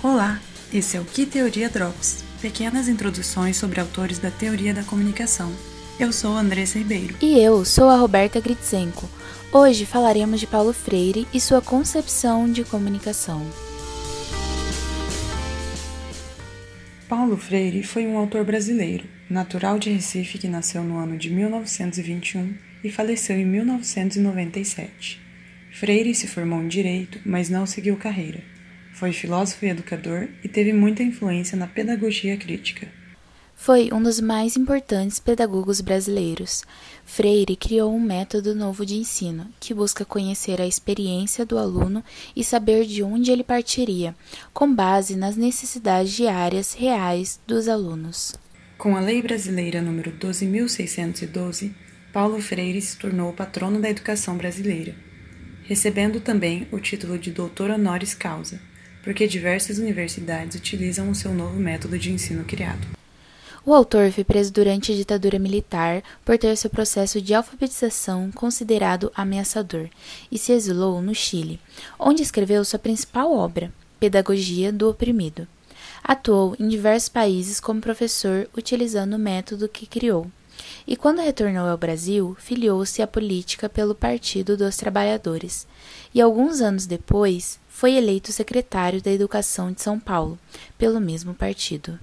Olá, esse é o Que Teoria Drops, pequenas introduções sobre autores da teoria da comunicação. Eu sou Andressa Ribeiro. E eu sou a Roberta Gritzenko. Hoje falaremos de Paulo Freire e sua concepção de comunicação. Paulo Freire foi um autor brasileiro, natural de Recife que nasceu no ano de 1921 e faleceu em 1997. Freire se formou em direito, mas não seguiu carreira. Foi filósofo e educador e teve muita influência na pedagogia crítica. Foi um dos mais importantes pedagogos brasileiros. Freire criou um método novo de ensino, que busca conhecer a experiência do aluno e saber de onde ele partiria, com base nas necessidades diárias reais dos alunos. Com a Lei Brasileira número 12612, Paulo Freire se tornou patrono da educação brasileira, recebendo também o título de doutor honoris causa porque diversas universidades utilizam o seu novo método de ensino criado. O autor foi preso durante a ditadura militar por ter seu processo de alfabetização considerado ameaçador e se exilou no Chile, onde escreveu sua principal obra, Pedagogia do Oprimido. Atuou em diversos países como professor utilizando o método que criou. E quando retornou ao Brasil, filiou-se à política pelo Partido dos Trabalhadores. E alguns anos depois, foi eleito secretário da Educação de São Paulo, pelo mesmo partido.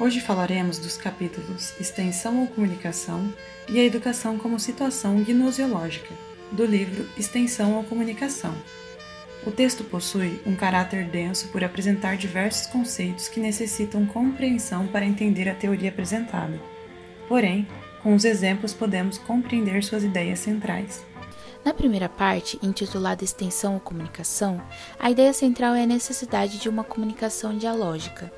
Hoje falaremos dos capítulos Extensão ou Comunicação e a Educação como Situação Gnosiológica, do livro Extensão ou Comunicação. O texto possui um caráter denso por apresentar diversos conceitos que necessitam compreensão para entender a teoria apresentada. Porém, com os exemplos podemos compreender suas ideias centrais. Na primeira parte, intitulada Extensão ou Comunicação, a ideia central é a necessidade de uma comunicação dialógica,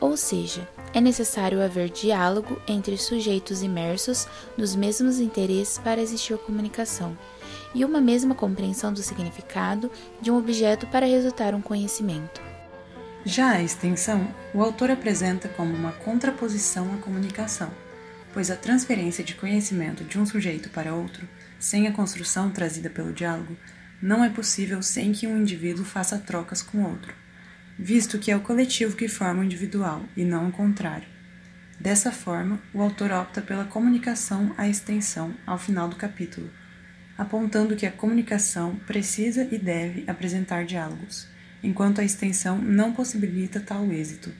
ou seja, é necessário haver diálogo entre sujeitos imersos nos mesmos interesses para existir comunicação, e uma mesma compreensão do significado de um objeto para resultar um conhecimento. Já a extensão, o autor apresenta como uma contraposição à comunicação, pois a transferência de conhecimento de um sujeito para outro sem a construção trazida pelo diálogo, não é possível sem que um indivíduo faça trocas com outro, visto que é o coletivo que forma o individual e não o contrário. Dessa forma, o autor opta pela comunicação à extensão ao final do capítulo, apontando que a comunicação precisa e deve apresentar diálogos, enquanto a extensão não possibilita tal êxito.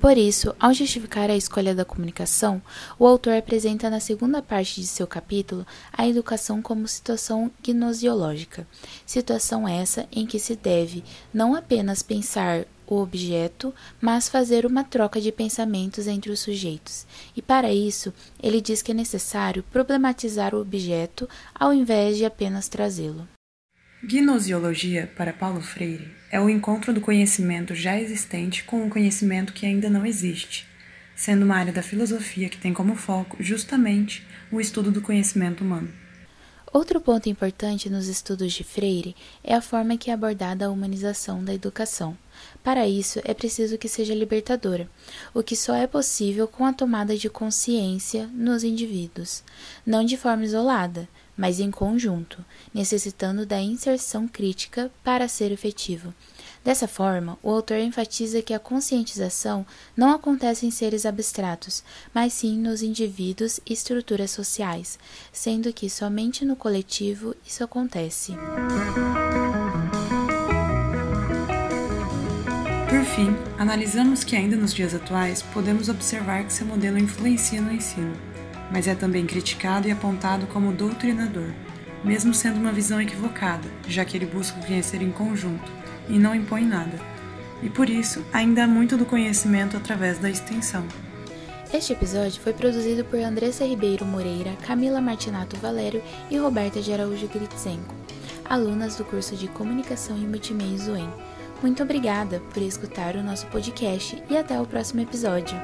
Por isso, ao justificar a escolha da comunicação, o autor apresenta na segunda parte de seu capítulo a educação como situação gnosiológica, situação essa em que se deve não apenas pensar o objeto, mas fazer uma troca de pensamentos entre os sujeitos. E para isso, ele diz que é necessário problematizar o objeto ao invés de apenas trazê-lo. Gnosiologia, para Paulo Freire, é o encontro do conhecimento já existente com um conhecimento que ainda não existe, sendo uma área da filosofia que tem como foco justamente o estudo do conhecimento humano. Outro ponto importante nos estudos de Freire é a forma que é abordada a humanização da educação. Para isso, é preciso que seja libertadora, o que só é possível com a tomada de consciência nos indivíduos, não de forma isolada, mas em conjunto, necessitando da inserção crítica para ser efetivo. Dessa forma, o autor enfatiza que a conscientização não acontece em seres abstratos, mas sim nos indivíduos e estruturas sociais, sendo que somente no coletivo isso acontece. Por fim, analisamos que ainda nos dias atuais podemos observar que seu modelo influencia no ensino mas é também criticado e apontado como doutrinador, mesmo sendo uma visão equivocada, já que ele busca conhecer em conjunto e não impõe nada. E por isso, ainda há muito do conhecimento através da extensão. Este episódio foi produzido por Andressa Ribeiro Moreira, Camila Martinato Valério e Roberta de Araújo Gritzenko, alunas do curso de Comunicação e Multimeia UEM. Muito obrigada por escutar o nosso podcast e até o próximo episódio.